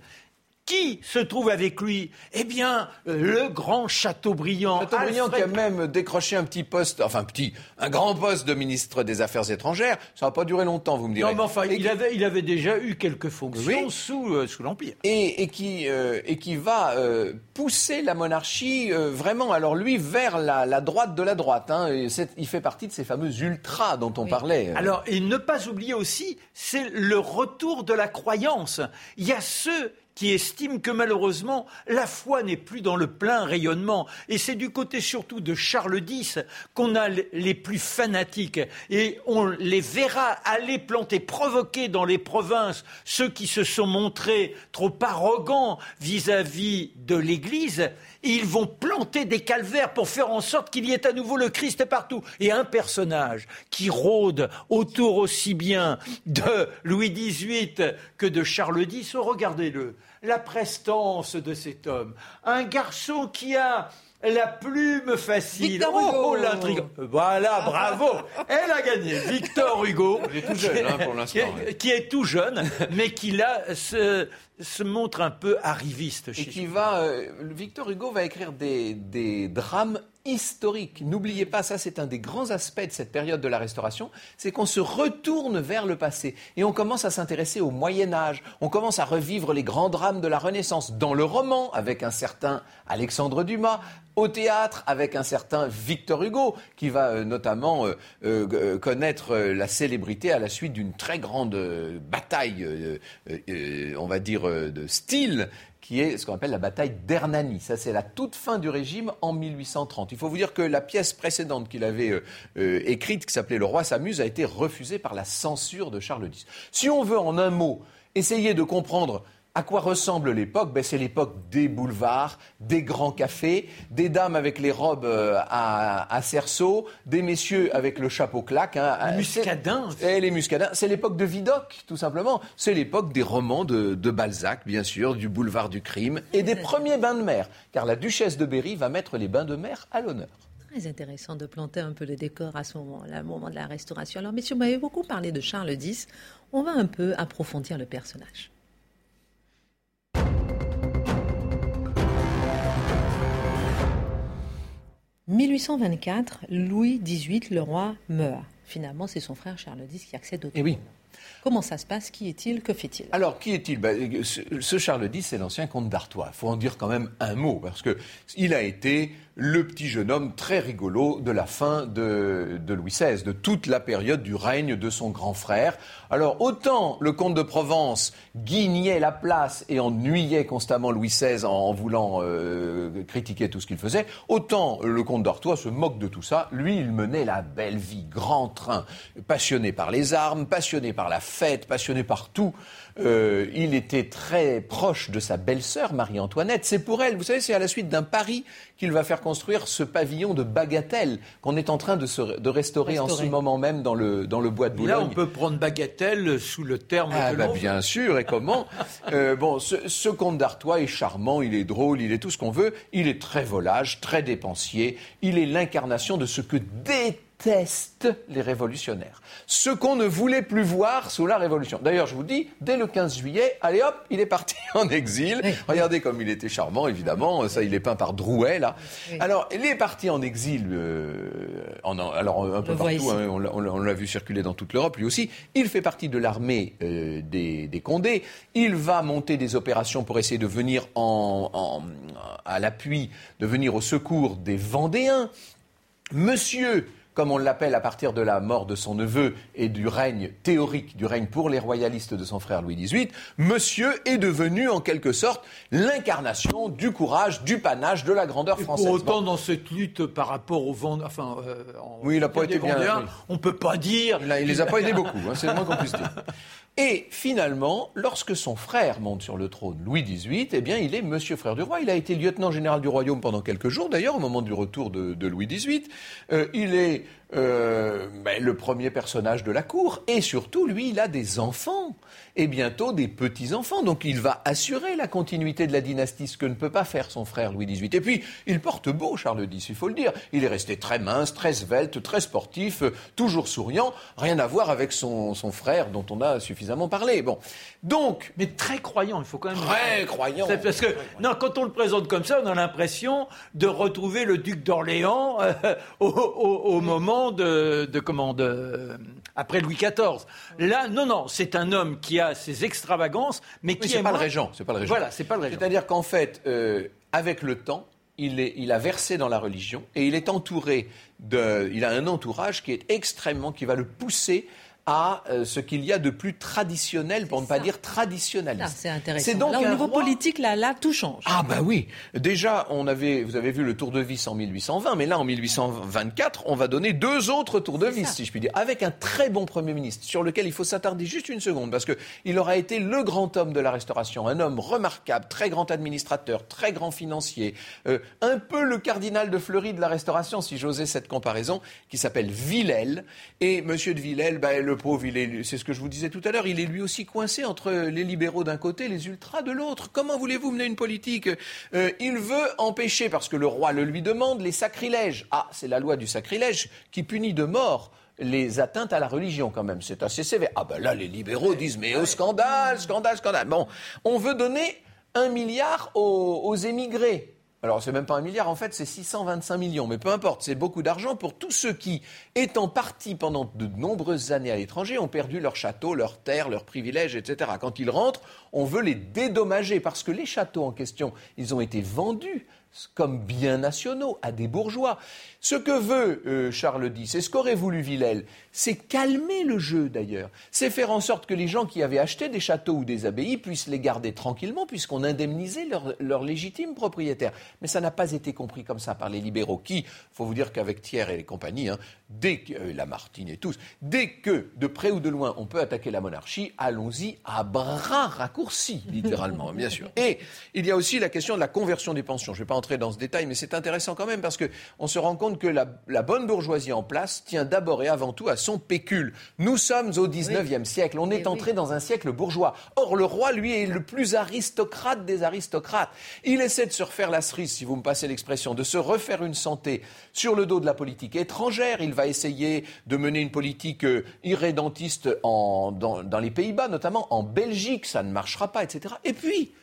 Speaker 3: Qui se trouve avec lui? Eh bien, euh, le grand Chateaubriand.
Speaker 2: Chateaubriand qui a même décroché un petit poste, enfin petit, un grand poste de ministre des Affaires étrangères. Ça n'a pas duré longtemps, vous me direz.
Speaker 3: Non, mais enfin,
Speaker 2: Et
Speaker 3: il
Speaker 2: qui-
Speaker 3: avait, il avait déjà eu quelques fonctions
Speaker 2: Oui.
Speaker 3: sous, euh, sous l'Empire.
Speaker 2: et, et qui, euh, et qui va euh, pousser la monarchie euh, vraiment, alors lui, vers la, la droite de la droite. hein. Et il fait partie de ces fameux ultras dont on parlait.
Speaker 3: Alors, et ne pas oublier aussi, c'est le retour de la croyance. Il y a ceux qui estiment que malheureusement, la foi n'est plus dans le plein rayonnement. Et c'est du côté surtout de Charles X qu'on a les plus fanatiques. Et on les verra aller planter, provoquer dans les provinces ceux qui se sont montrés trop arrogants vis-à-vis de l'Église. Ils vont planter des calvaires pour faire en sorte qu'il y ait à nouveau le Christ partout. Et un personnage qui rôde autour aussi bien de Louis XVIII que de Charles X, oh, regardez-le, la prestance de cet homme. Un garçon qui a la plume facile.
Speaker 1: Victor
Speaker 3: Oh,
Speaker 1: Hugo.
Speaker 3: oh, l'intrigue. Voilà, bravo. Elle a gagné. Victor Hugo.
Speaker 2: Il est tout jeune, hein, pour l'instant,
Speaker 3: Qui est-
Speaker 2: ouais.
Speaker 3: qui est tout jeune, mais qui là se, se montre un peu arriviste
Speaker 2: Et
Speaker 3: chez
Speaker 2: qui va, euh, Victor Hugo va écrire des, des drames historiques. N'oubliez pas, ça c'est un des grands aspects de cette période de la Restauration, c'est qu'on se retourne vers le passé et on commence à s'intéresser au Moyen Âge, on commence à revivre les grands drames de la Renaissance, dans le roman avec un certain Alexandre Dumas, au théâtre avec un certain Victor Hugo, qui va euh, notamment euh, euh, connaître la célébrité à la suite d'une très grande bataille, on va dire, de style, qui est ce qu'on appelle la bataille d'Hernani. Ça, c'est la toute fin du régime en 1830. Il faut vous dire que la pièce précédente qu'il avait euh, euh, écrite, qui s'appelait Le roi s'amuse, a été refusée par la censure de Charles X. Si on veut, en un mot, essayer de comprendre À quoi ressemble l'époque? Ben, C'est l'époque des boulevards, des grands cafés, des dames avec les robes euh, à, cerceau, des messieurs avec le chapeau claque.
Speaker 3: Hein, les muscadins.
Speaker 2: Et les muscadins. C'est l'époque de Vidocq, tout simplement. C'est l'époque des romans de, de, Balzac, bien sûr, du boulevard du crime et des premiers bains de mer. Car la duchesse de Berry va mettre les bains de mer à l'honneur
Speaker 1: très intéressant de planter un peu le décor à ce moment-là, au moment de la restauration. Alors, messieurs, vous m'avez beaucoup parlé de Charles X. On va un peu approfondir le personnage. 1824, Louis XVIII, le roi, meurt. Finalement, c'est son frère Charles X qui accède au trône.
Speaker 2: Et oui.
Speaker 1: Comment ça se passe? Qui est-il? Que fait-il?
Speaker 2: Alors, qui est-il? Ben, ce, Charles X, c'est l'ancien comte d'Artois. Il faut en dire quand même un mot, parce qu'il a été le petit jeune homme très rigolo de la fin de, Louis XVI, de toute la période du règne de son grand frère. Alors autant le comte de Provence guignait la place et ennuyait constamment Louis XVI en, voulant euh, critiquer tout ce qu'il faisait, autant le comte d'Artois se moque de tout ça. Lui, il menait la belle vie, grand train, passionné par les armes, passionné par la fête, passionné par tout. Euh, il était très proche de sa belle-sœur, Marie-Antoinette. C'est pour elle, vous savez, c'est à la suite d'un pari qu'il va faire construire ce pavillon de Bagatelle qu'on est en train de, restaurer, en ce moment même dans le, dans le bois de Boulogne.
Speaker 3: Là, on peut prendre Bagatelle sous le terme
Speaker 2: ah,
Speaker 3: de
Speaker 2: bah, Bien sûr, et comment euh, Bon, ce, ce comte d'Artois est charmant, il est drôle, il est tout ce qu'on veut. Il est très volage, très dépensier. Il est l'incarnation de ce que détestent les révolutionnaires ce qu'on ne voulait plus voir sous la Révolution. D'ailleurs, je vous dis, dès le 15 juillet, allez hop, il est parti en exil. Regardez comme il était charmant, évidemment. Ça, il est peint par Drouet, là. Alors, il est parti en exil, euh, en, alors un peu partout. Hein, on l'a vu circuler dans toute l'Europe, lui aussi. Il fait partie de l'armée euh, des, des, Condés. Il va monter des opérations pour essayer de venir en, en, à l'appui, de venir au secours des Vendéens. Monsieur comme on l'appelle à partir de la mort de son neveu et du règne théorique, du règne pour les royalistes de son frère Louis XVIII, Monsieur est devenu en quelque sorte l'incarnation du courage, du panache, de la grandeur française.
Speaker 3: pour autant, dans cette lutte par rapport aux vents, enfin,
Speaker 2: euh, oui, il n'a pas été bien.
Speaker 3: On ne peut pas dire.
Speaker 2: Il, ne les a pas aidés beaucoup, hein, c'est le moins qu'on puisse dire. Et finalement, lorsque son frère monte sur le trône, Louis XVIII, eh bien, il est Monsieur frère du roi. Il a été lieutenant général du royaume pendant quelques jours, d'ailleurs, au moment du retour de, Louis XVIII. Euh, il est euh, ben, le premier personnage de la cour. Et surtout, lui, il a des enfants et bientôt des petits-enfants. Donc il va assurer la continuité de la dynastie, ce que ne peut pas faire son frère Louis XVIII. Et puis, il porte beau, Charles X, il faut le dire. Il est resté très mince, très svelte, très sportif, toujours souriant. Rien à voir avec son, son frère dont on a suffisamment parlé. Bon. Donc.
Speaker 3: Mais très croyant, il faut quand même.
Speaker 2: Très croyant.
Speaker 3: Parce que, non, quand on le présente comme ça, on a l'impression de retrouver le duc d'Orléans euh, au, au, moment de, de comment après Louis XIV. Là, non, non, c'est un homme qui a ses extravagances, mais qui
Speaker 2: n'est pas le régent. C'est pas le régent.
Speaker 3: Voilà, c'est pas le régent.
Speaker 2: C'est-à-dire qu'en fait, euh, avec le temps, il, est, il, a versé dans la religion et il est entouré de, il a un entourage qui est extrêmement, qui va le pousser à euh, ce qu'il y a de plus traditionnel, pour ne pas dire traditionnaliste.
Speaker 1: c'est intéressant. donc là, au niveau politique, là, là, tout change.
Speaker 2: Ah bah oui. Déjà, on avait, vous avez vu le tour de vis en 1820, mais là, en 1824, on va donner deux autres tours de vis, si je puis dire, avec un très bon Premier ministre, sur lequel il faut s'attarder juste une seconde, parce qu'il aura été le grand homme de la Restauration, un homme remarquable, très grand administrateur, très grand financier, euh, un peu le cardinal de Fleury de la Restauration, si j'osais cette comparaison, qui s'appelle Villèle. Et Monsieur de Villèle, bah, le pauvre, c'est ce que je vous disais tout à l'heure, il est lui aussi coincé entre les libéraux d'un côté et les ultras de l'autre. Comment voulez-vous mener une politique euh, Il veut empêcher, parce que le roi le lui demande, les sacrilèges. Ah, c'est la loi du sacrilège qui punit de mort les atteintes à la religion quand même. C'est assez sévère. Ah ben là, les libéraux disent mais au scandale, scandale, scandale. Bon, on veut donner un milliard aux émigrés. Alors, c'est même pas un milliard, en fait, c'est 625 millions. Mais peu importe, c'est beaucoup d'argent pour tous ceux qui, étant partis pendant de nombreuses années à l'étranger, ont perdu leur château, leur terre, leurs privilèges, etc. Quand ils rentrent, on veut les dédommager parce que les châteaux en question, ils ont été vendus comme biens nationaux à des bourgeois. Ce que veut euh, Charles X, et ce qu'aurait voulu Villèle, c'est calmer le jeu d'ailleurs. C'est faire en sorte que les gens qui avaient acheté des châteaux ou des abbayes puissent les garder tranquillement puisqu'on indemnisait leurs légitimes propriétaires. Mais ça n'a pas été compris comme ça par les libéraux qui, faut vous dire qu'avec Thiers et les compagnies, hein, dès que, euh, Lamartine et tous, dès que de près ou de loin on peut attaquer la monarchie, allons-y à bras raccourcis, littéralement, bien sûr. Et il y a aussi la question de la conversion des pensions. Je ne vais pas entrer dans ce détail, mais c'est intéressant quand même parce qu'on se rend compte que la, la bonne bourgeoisie en place tient d'abord et avant tout à son pécule. Nous sommes au XIXe siècle. On est eh entré dans un siècle bourgeois. Or, le roi, lui, est le plus aristocrate des aristocrates. Il essaie de se refaire la cerise, si vous me passez l'expression, de se refaire une santé sur le dos de la politique étrangère. Il va essayer de mener une politique euh, irrédentiste dans, dans les Pays-Bas, notamment en Belgique. Ça ne marchera pas, etc. Et puis,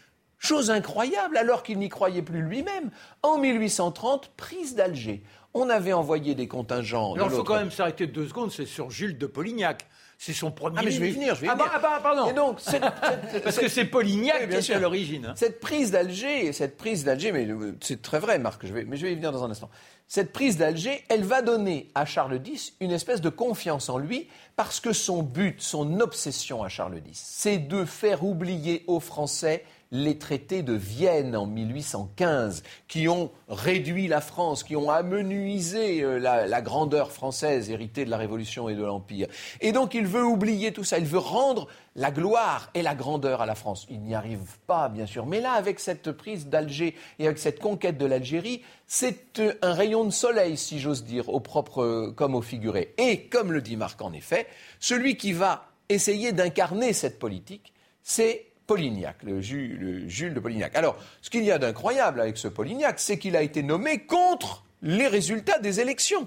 Speaker 2: Chose incroyable, alors qu'il n'y croyait plus lui-même, en 1830, prise d'Alger on avait envoyé des contingents.
Speaker 3: Alors, il faut quand même s'arrêter deux secondes, c'est sur Jules de Polignac. C'est son premier. Ah,
Speaker 2: mais je vais y venir, je vais y ah, venir.
Speaker 3: Ah, bah, pardon. Et donc, Parce que c'est Polignac qui est à l'origine.
Speaker 2: Cette prise d'Alger, cette prise d'Alger, mais c'est très vrai, Marc, je vais, mais je vais y venir dans un instant. Cette prise d'Alger, elle va donner à Charles X une espèce de confiance en lui, parce que son but, son obsession à Charles X, c'est de faire oublier aux Français les traités de Vienne en 1815, qui ont réduit la France, qui ont amenuisé euh, la, grandeur française héritée de la Révolution et de l'Empire. Et donc il veut oublier tout ça, il veut rendre la gloire et la grandeur à la France. Il n'y arrive pas, bien sûr. Mais là, avec cette prise d'Alger et avec cette conquête de l'Algérie, c'est euh, un rayon de soleil, si j'ose dire, au propre euh, comme au figuré. Et, comme le dit Marc en effet, celui qui va essayer d'incarner cette politique, c'est Polignac, le, Jules de Polignac. Alors, ce qu'il y a d'incroyable avec ce Polignac, c'est qu'il a été nommé contre les résultats des élections.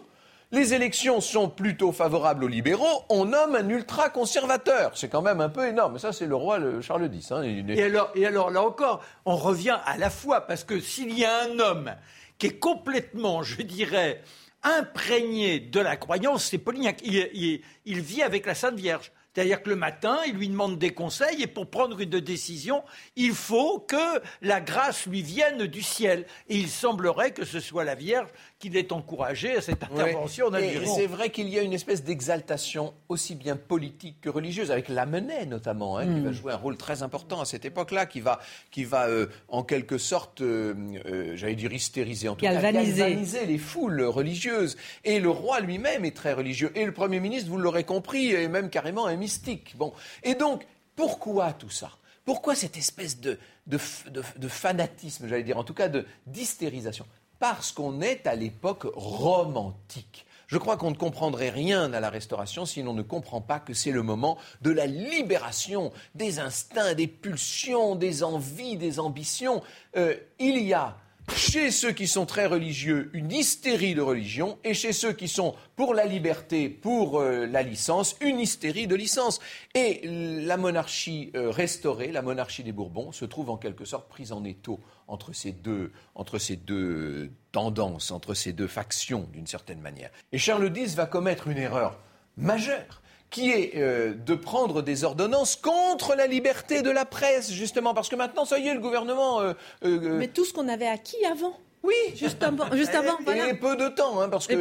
Speaker 2: Les élections sont plutôt favorables aux libéraux, on nomme un ultra-conservateur. C'est quand même un peu énorme. Ça, c'est le roi Charles X. Hein.
Speaker 3: Et, alors, là encore, on revient à la fois, parce que s'il y a un homme qui est complètement, je dirais, imprégné de la croyance, c'est Polignac. il, vit avec la Sainte Vierge. C'est-à-dire que le matin, il lui demande des conseils et pour prendre une décision, il faut que la grâce lui vienne du ciel. Et il semblerait que ce soit la Vierge qu'il est encouragé à cette intervention
Speaker 2: ouais. C'est vrai qu'il y a une espèce d'exaltation aussi bien politique que religieuse, avec Lamennais notamment, hein, qui va mm. jouer un rôle très important à cette époque-là, qui va, qui va euh, en quelque sorte, euh, euh, j'allais dire hystériser, en tout
Speaker 1: cas,
Speaker 2: galvaniser les foules religieuses. Et le roi lui-même est très religieux. Et le Premier ministre, vous l'aurez compris, est même carrément un mystique. Bon. Et donc, pourquoi tout ça? Pourquoi cette espèce de, de, de fanatisme, j'allais dire, en tout cas d'hystérisation? Parce qu'on est à l'époque romantique. Je crois qu'on ne comprendrait rien à la restauration si l'on ne comprend pas que c'est le moment de la libération des instincts, des pulsions, des envies, des ambitions. Euh, il y a chez ceux qui sont très religieux une hystérie de religion et chez ceux qui sont pour la liberté, pour euh, la licence, une hystérie de licence. Et la monarchie euh, restaurée, la monarchie des Bourbons, se trouve en quelque sorte prise en étau entre ces deux, entre ces deux tendances, entre ces deux factions, d'une certaine manière. Et Charles X va commettre une erreur majeure qui est euh, de prendre des ordonnances contre la liberté de la presse, justement, parce que maintenant, ça y est, le gouvernement... Euh,
Speaker 1: euh, Mais tout ce qu'on avait acquis avant oui, juste avant, juste avant
Speaker 2: Et peu de temps, hein, parce que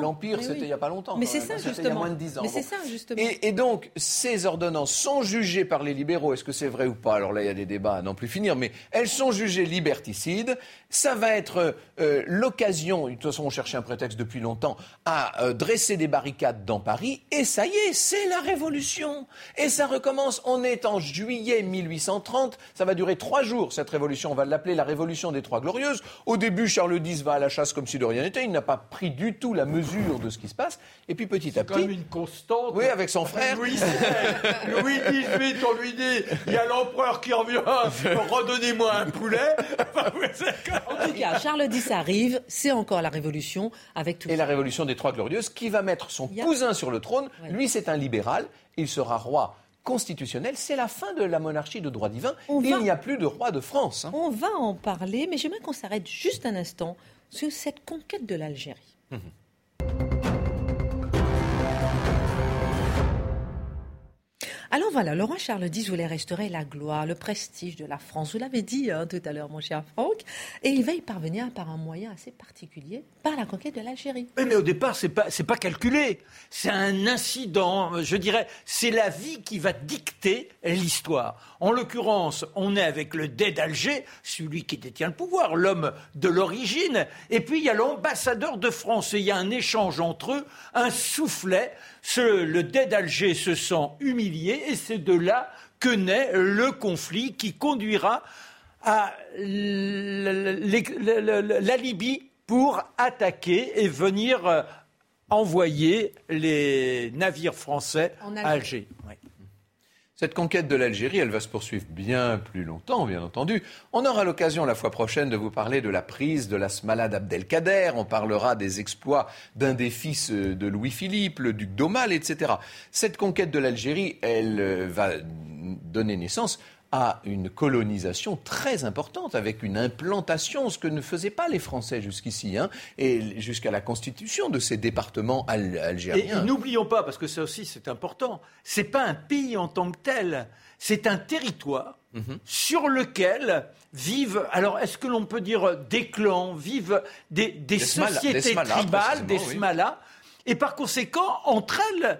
Speaker 2: l'Empire, c'était il n'y a pas longtemps.
Speaker 1: Mais c'est ça, justement. Il y a
Speaker 2: moins de 10 ans.
Speaker 1: Mais c'est ça, justement.
Speaker 2: Et, donc, ces ordonnances sont jugées par les libéraux. Est-ce que c'est vrai ou pas? Alors là, il y a des débats à n'en plus finir. Mais elles sont jugées liberticides. Ça va être euh, l'occasion, de toute façon, on cherchait un prétexte depuis longtemps, à euh, dresser des barricades dans Paris. Et ça y est, c'est la révolution. Et ça recommence. On est en juillet 1830. Ça va durer trois jours, cette révolution. On va l'appeler la révolution des Trois Glorieuses. Au début, début, Charles X va à la chasse comme si de rien n'était. Il n'a pas pris du tout la mesure de ce qui se passe. Et puis petit à petit.
Speaker 3: C'est comme une constante.
Speaker 2: Oui, avec son frère.
Speaker 3: Louis, Louis XVIII, on lui dit il y a l'empereur qui revient, redonnez-moi un poulet.
Speaker 1: en tout cas, Charles X arrive, c'est encore la révolution avec tout
Speaker 2: Et la révolution des Trois Glorieuses qui va mettre son cousin sur le trône. Lui, c'est un libéral. Il sera roi constitutionnel, c'est la fin de la monarchie de droit divin. Il n'y a plus de roi de France. Hein.
Speaker 1: On va en parler, mais j'aimerais qu'on s'arrête juste un instant sur cette conquête de l'Algérie. Mhm. Alors voilà, le roi Charles X voulait restaurer la gloire, le prestige de la France. Vous l'avez dit hein, tout à l'heure, mon cher Franck. Et il va y parvenir par un moyen assez particulier, par la conquête de l'Algérie.
Speaker 3: mais au départ, pas, c'est pas calculé. C'est un incident. Je dirais, c'est la vie qui va dicter l'histoire. En l'occurrence, on est avec le dé d'Alger, celui qui détient le pouvoir, l'homme de l'origine. Et puis, il y a l'ambassadeur de France. Et il y a un échange entre eux, un soufflet. le dé d'Alger se sent humilié. Et c'est de là que naît le conflit qui conduira à la Libye pour attaquer et venir envoyer les navires français à Alger.
Speaker 2: Cette conquête de l'Algérie, elle va se poursuivre bien plus longtemps, bien entendu. On aura l'occasion la fois prochaine de vous parler de la prise de la Smala Abdelkader. On parlera des exploits d'un des fils de Louis-Philippe, le duc d'Aumale, etc. Cette conquête de l'Algérie, elle euh, va donner naissance à une colonisation très importante, avec une implantation, ce que ne faisaient pas les Français jusqu'ici, hein, et jusqu'à la constitution de ces départements algériens.
Speaker 3: Et, n'oublions pas, parce que ça aussi c'est important, c'est pas un pays en tant que tel, c'est un territoire mhm. sur lequel vivent, alors est-ce que l'on peut dire des clans, vivent des, sociétés tribales, des smalas, et par conséquent, entre elles,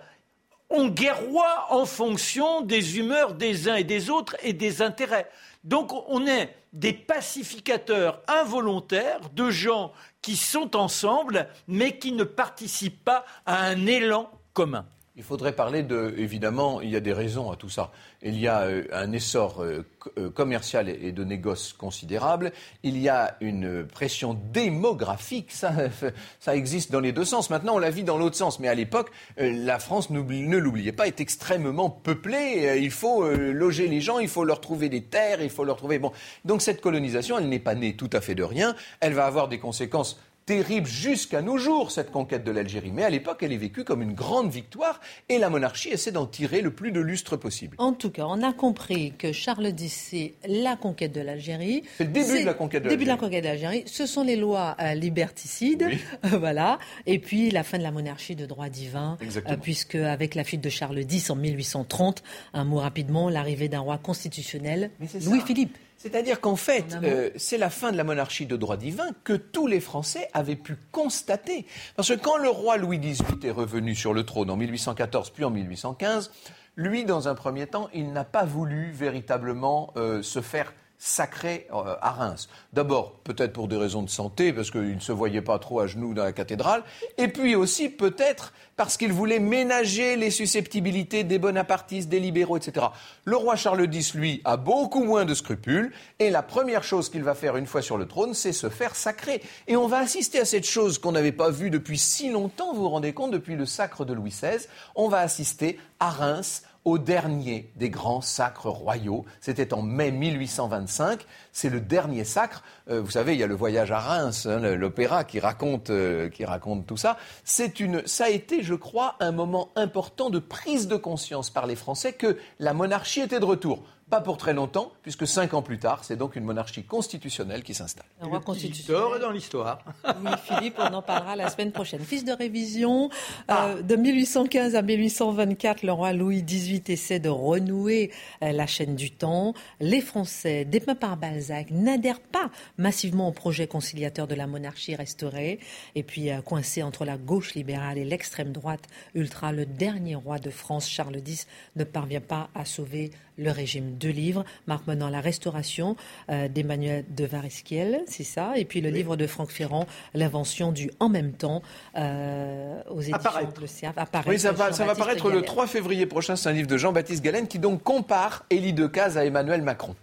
Speaker 3: on guerroie en fonction des humeurs des uns et des autres et des intérêts. Donc on est des pacificateurs involontaires de gens qui sont ensemble mais qui ne participent pas à un élan commun.
Speaker 2: Il faudrait parler de, évidemment, il y a des raisons à tout ça. Il y a euh, un essor euh, euh, commercial et de négoce considérable. Il y a une pression démographique. Ça, ça existe dans les deux sens. Maintenant, on la vit dans l'autre sens. Mais à l'époque, la France, ne l'oubliez pas, est extrêmement peuplée. Il faut loger les gens, il faut leur trouver des terres, il faut leur trouver. Bon. Donc cette colonisation, elle n'est pas née tout à fait de rien. Elle va avoir des conséquences terrible jusqu'à nos jours, cette conquête de l'Algérie. Mais à l'époque, elle est vécue comme une grande victoire et la monarchie essaie d'en tirer le plus de lustre possible.
Speaker 1: En tout cas, on a compris que Charles X, c'est la conquête de l'Algérie.
Speaker 2: C'est le début de la conquête de l'Algérie.
Speaker 1: début de la conquête de l'Algérie. Ce sont les lois euh, liberticides. voilà. Et puis la fin de la monarchie de droit divin. Euh, puisque avec la fuite de Charles X en 1830, un mot rapidement, l'arrivée d'un roi constitutionnel, Louis-Philippe.
Speaker 2: C'est-à-dire qu'en fait, euh, c'est la fin de la monarchie de droit divin que tous les Français avaient pu constater. Parce que quand le roi Louis XVIII est revenu sur le trône en 1814 puis en 1815, lui, dans un premier temps, il n'a pas voulu véritablement euh, se faire sacré euh, à Reims. D'abord, peut-être pour des raisons de santé, parce qu'il ne se voyait pas trop à genoux dans la cathédrale, et puis aussi peut-être parce qu'il voulait ménager les susceptibilités des bonapartistes, des libéraux, etc. Le roi Charles X, lui, a beaucoup moins de scrupules, et la première chose qu'il va faire une fois sur le trône, c'est se faire sacrer. Et on va assister à cette chose qu'on n'avait pas vue depuis si longtemps, vous vous rendez compte, depuis le sacre de Louis XVI, on va assister à Reims au dernier des grands sacres royaux. C'était en mai 1825. C'est le dernier sacre. Euh, vous savez, il y a le voyage à Reims, hein, l'opéra qui raconte, euh, qui raconte tout ça. C'est une, ça a été, je crois, un moment important de prise de conscience par les Français que la monarchie était de retour. Pas pour très longtemps, puisque cinq ans plus tard, c'est donc une monarchie constitutionnelle qui s'installe.
Speaker 3: Un roi constitutionnel. dans l'histoire.
Speaker 1: Oui, Philippe, on en parlera la semaine prochaine. Fils de révision, euh, ah. de 1815 à 1824, le roi Louis XVIII essaie de renouer euh, la chaîne du temps. Les Français, dépeints par Balzac, n'adhèrent pas massivement au projet conciliateur de la monarchie restaurée. Et puis, euh, coincé entre la gauche libérale et l'extrême droite ultra, le dernier roi de France, Charles X, ne parvient pas à sauver le régime. Deux livres, Marc Menant, La Restauration euh, d'Emmanuel de Varesquiel, c'est ça, et puis le livre de Franck Ferrand, L'invention du en même temps, euh, aux éditions
Speaker 2: de le Oui, ça va, ça va paraître le 3 février prochain, c'est un livre de Jean-Baptiste Galen qui donc compare Élie Decazes à Emmanuel Macron.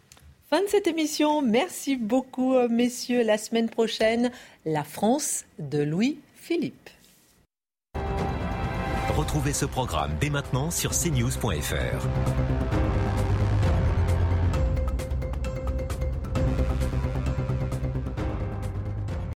Speaker 1: Fin de cette émission. Merci beaucoup, euh, messieurs. La semaine prochaine, la France de Louis Philippe.
Speaker 4: Retrouvez ce programme dès maintenant sur cnews.fr.